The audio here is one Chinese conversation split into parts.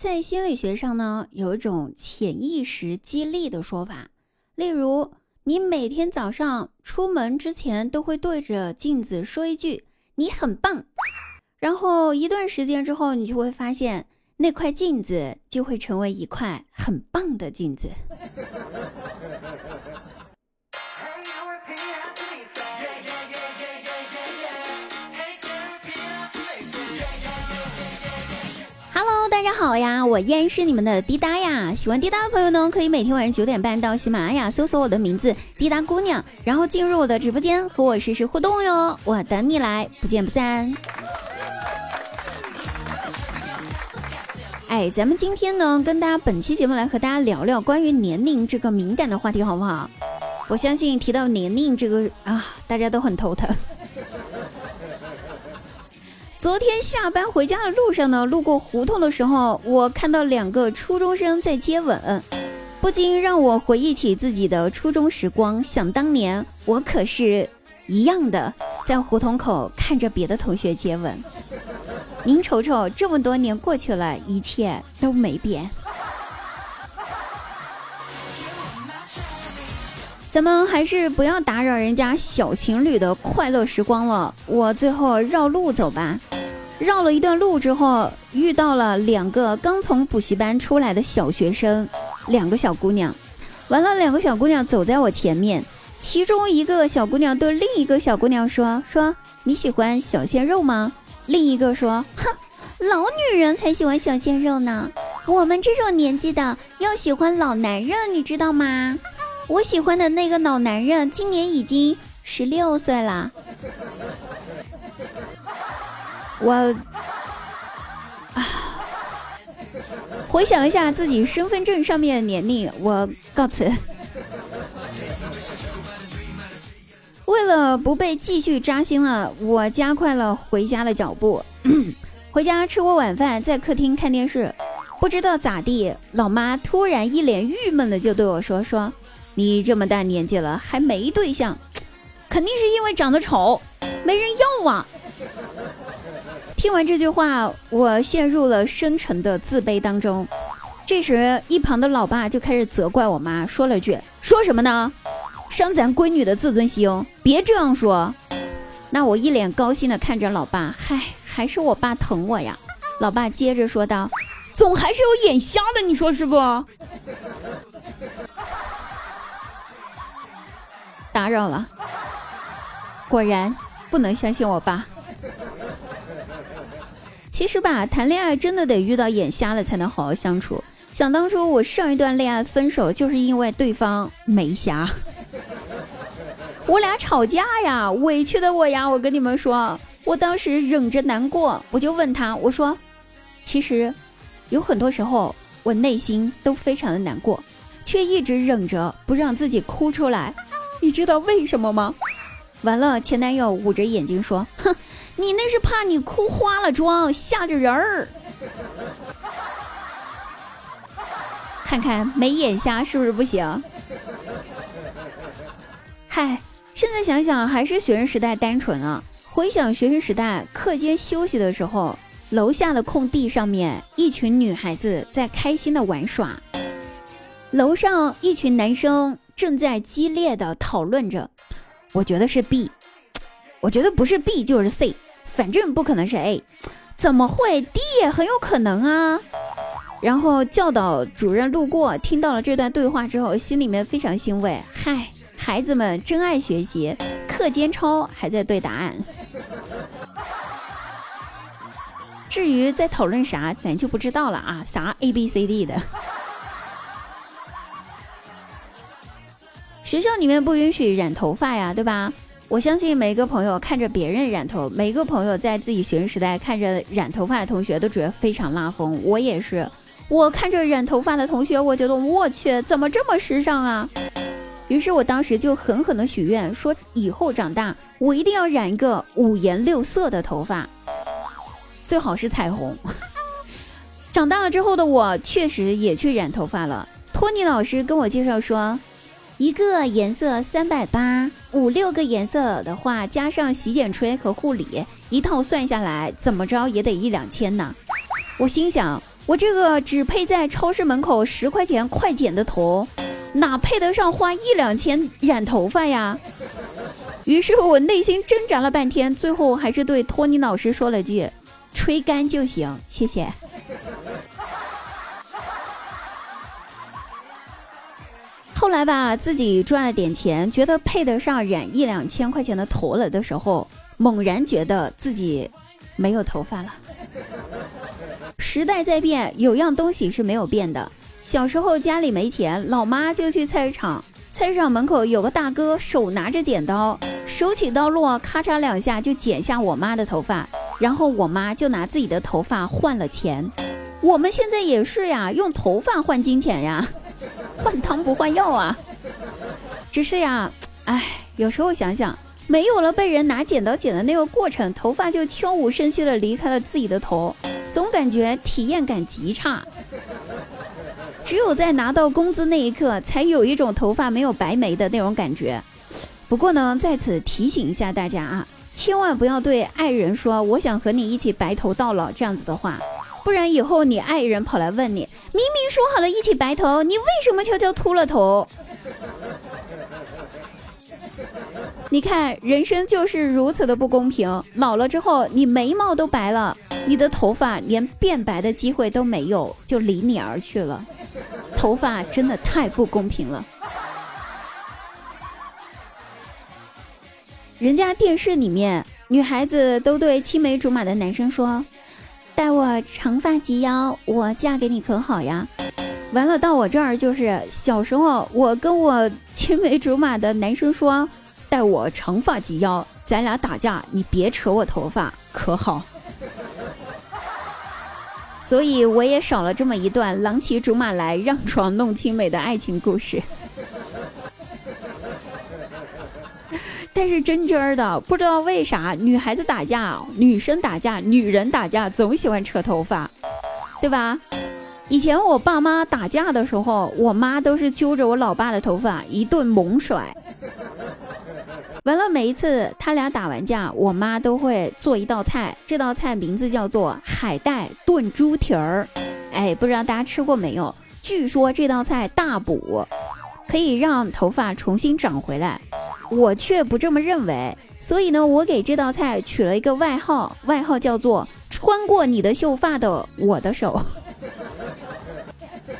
在心理学上呢，有一种潜意识激励的说法，例如你每天早上出门之前都会对着镜子说一句“你很棒”，然后一段时间之后，你就会发现那块镜子就会成为一块很棒的镜子。大家好呀，我依然是你们的滴答呀。喜欢滴答的朋友呢，可以每天晚上九点半到喜马拉雅搜索我的名字滴答姑娘，然后进入我的直播间和我实时互动哟。我等你来，不见不散。哎，咱们今天呢，跟大家本期节目来和大家聊聊关于年龄这个敏感的话题，好不好？我相信提到年龄这个啊，大家都很头疼。昨天下班回家的路上呢，路过胡同的时候，我看到两个初中生在接吻，不禁让我回忆起自己的初中时光。想当年，我可是一样的在胡同口看着别的同学接吻。您瞅瞅，这么多年过去了，一切都没变。咱们还是不要打扰人家小情侣的快乐时光了。我最后绕路走吧。绕了一段路之后，遇到了两个刚从补习班出来的小学生，两个小姑娘。完了，两个小姑娘走在我前面，其中一个小姑娘对另一个小姑娘说：“ 说你喜欢小鲜肉吗？”另一个说：“哼，老女人才喜欢小鲜肉呢，我们这种年纪的要喜欢老男人，你知道吗？”我喜欢的那个老男人今年已经十六岁了。我啊，回想一下自己身份证上面的年龄，我告辞。为了不被继续扎心了，我加快了回家的脚步。回家吃过晚饭，在客厅看电视，不知道咋地，老妈突然一脸郁闷的就对我说：“说。”你这么大年纪了还没对象，肯定是因为长得丑，没人要啊！听完这句话，我陷入了深沉的自卑当中。这时，一旁的老爸就开始责怪我妈，说了句：“说什么呢？伤咱闺女的自尊心，别这样说。”那我一脸高兴的看着老爸，嗨，还是我爸疼我呀。老爸接着说道：“总还是有眼瞎的，你说是不？”打扰了，果然不能相信我爸。其实吧，谈恋爱真的得遇到眼瞎了才能好好相处。想当初我上一段恋爱分手，就是因为对方没瞎。我俩吵架呀，委屈的我呀，我跟你们说，我当时忍着难过，我就问他，我说，其实有很多时候我内心都非常的难过，却一直忍着不让自己哭出来。你知道为什么吗？完了，前男友捂着眼睛说：“哼，你那是怕你哭花了妆，吓着人儿。看看没眼瞎是不是不行？嗨，现在想想还是学生时代单纯啊！回想学生时代，课间休息的时候，楼下的空地上面，一群女孩子在开心的玩耍，楼上一群男生。正在激烈的讨论着，我觉得是 B，我觉得不是 B 就是 C，反正不可能是 A，怎么会 D 也很有可能啊？然后教导主任路过，听到了这段对话之后，心里面非常欣慰，嗨，孩子们真爱学习，课间操还在对答案。至于在讨论啥，咱就不知道了啊，啥 A B C D 的。学校里面不允许染头发呀，对吧？我相信每个朋友看着别人染头，每个朋友在自己学生时代看着染头发的同学都觉得非常拉风。我也是，我看着染头发的同学，我觉得我去，怎么这么时尚啊？于是我当时就狠狠的许愿，说以后长大我一定要染一个五颜六色的头发，最好是彩虹。长大了之后的我确实也去染头发了。托尼老师跟我介绍说。一个颜色三百八，五六个颜色的话，加上洗剪吹和护理，一套算下来，怎么着也得一两千呢。我心想，我这个只配在超市门口十块钱快剪的头，哪配得上花一两千染头发呀？于是我内心挣扎了半天，最后还是对托尼老师说了句：“吹干就行，谢谢。”后来吧，自己赚了点钱，觉得配得上染一两千块钱的头了的时候，猛然觉得自己没有头发了。时代在变，有样东西是没有变的。小时候家里没钱，老妈就去菜市场。菜市场门口有个大哥，手拿着剪刀，手起刀落，咔嚓两下就剪下我妈的头发，然后我妈就拿自己的头发换了钱。我们现在也是呀，用头发换金钱呀，换汤不换药啊。只是呀，哎，有时候想想，没有了被人拿剪刀剪的那个过程，头发就悄无声息的离开了自己的头。总感觉体验感极差，只有在拿到工资那一刻，才有一种头发没有白没的那种感觉。不过呢，在此提醒一下大家啊，千万不要对爱人说“我想和你一起白头到老”这样子的话，不然以后你爱人跑来问你，明明说好了一起白头，你为什么悄悄秃了头？你看，人生就是如此的不公平。老了之后，你眉毛都白了，你的头发连变白的机会都没有，就离你而去了。头发真的太不公平了。人家电视里面，女孩子都对青梅竹马的男生说：“待我长发及腰，我嫁给你可好呀？”完了，到我这儿就是小时候，我跟我青梅竹马的男生说。待我长发及腰，咱俩打架，你别扯我头发，可好？所以我也少了这么一段郎骑竹马来让床弄青梅的爱情故事。但是真真儿的，不知道为啥女孩子打架，女生打架，女人打架总喜欢扯头发，对吧？以前我爸妈打架的时候，我妈都是揪着我老爸的头发一顿猛甩。完了，每一次他俩打完架，我妈都会做一道菜，这道菜名字叫做海带炖猪蹄儿。哎，不知道大家吃过没有？据说这道菜大补，可以让头发重新长回来。我却不这么认为，所以呢，我给这道菜取了一个外号，外号叫做“穿过你的秀发的我的手”。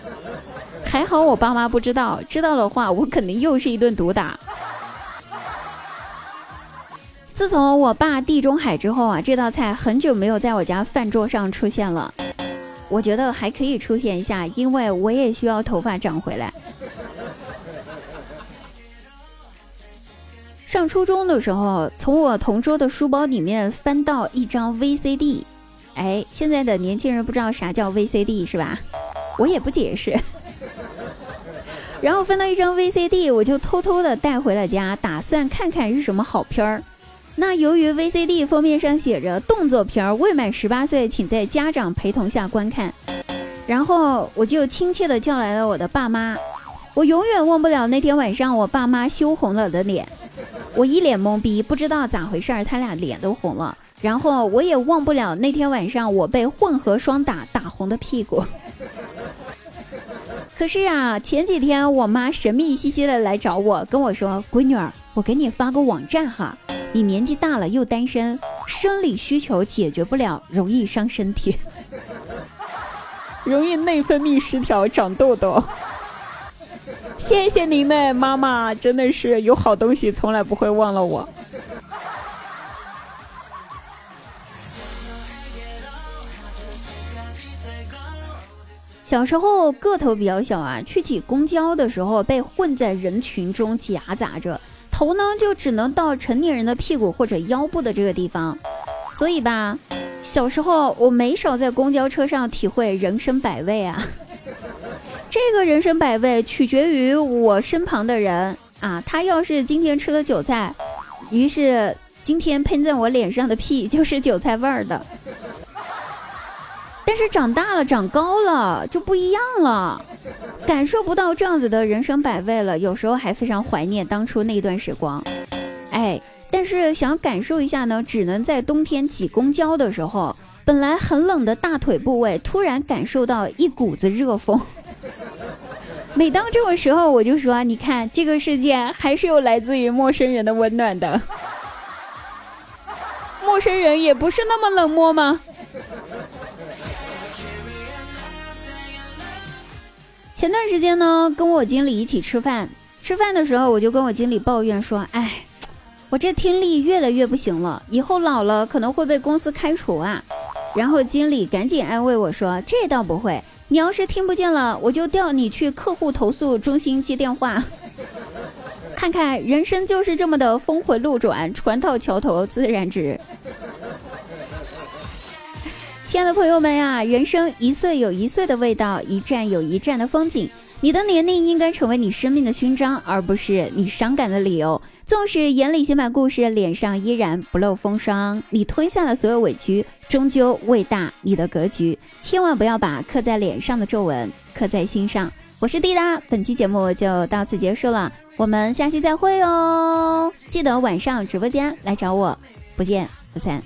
还好我爸妈不知道，知道的话，我肯定又是一顿毒打。自从我爸地中海之后啊，这道菜很久没有在我家饭桌上出现了。我觉得还可以出现一下，因为我也需要头发长回来。上初中的时候，从我同桌的书包里面翻到一张 VCD，哎，现在的年轻人不知道啥叫 VCD 是吧？我也不解释。然后翻到一张 VCD，我就偷偷的带回了家，打算看看是什么好片儿。那由于 VCD 封面上写着动作片儿，未满十八岁请在家长陪同下观看。然后我就亲切的叫来了我的爸妈。我永远忘不了那天晚上我爸妈羞红了的脸，我一脸懵逼，不知道咋回事儿，他俩脸都红了。然后我也忘不了那天晚上我被混合双打打红的屁股。可是啊，前几天我妈神秘兮兮的来找我，跟我说：“闺女儿，我给你发个网站哈。”你年纪大了又单身，生理需求解决不了，容易伤身体，容易内分泌失调，长痘痘。谢谢您呢，妈妈，真的是有好东西从来不会忘了我。小时候个头比较小啊，去挤公交的时候被混在人群中夹杂着。头呢，就只能到成年人的屁股或者腰部的这个地方，所以吧，小时候我没少在公交车上体会人生百味啊。这个人生百味取决于我身旁的人啊，他要是今天吃了韭菜，于是今天喷在我脸上的屁就是韭菜味儿的。但是长大了，长高了就不一样了。感受不到这样子的人生百味了，有时候还非常怀念当初那段时光。哎，但是想感受一下呢，只能在冬天挤公交的时候。本来很冷的大腿部位突然感受到一股子热风。每当这个时候，我就说：你看，这个世界还是有来自于陌生人的温暖的。陌生人也不是那么冷漠吗？前段时间呢，跟我经理一起吃饭，吃饭的时候我就跟我经理抱怨说：“哎，我这听力越来越不行了，以后老了可能会被公司开除啊。”然后经理赶紧安慰我说：“这倒不会，你要是听不见了，我就调你去客户投诉中心接电话。看看人生就是这么的峰回路转，船到桥头自然直。”亲爱的朋友们呀，人生一岁有一岁的味道，一站有一站的风景。你的年龄应该成为你生命的勋章，而不是你伤感的理由。纵使眼里写满故事，脸上依然不露风霜。你吞下了所有委屈，终究未大你的格局。千万不要把刻在脸上的皱纹刻在心上。我是滴答，本期节目就到此结束了，我们下期再会哦！记得晚上直播间来找我，不见不散。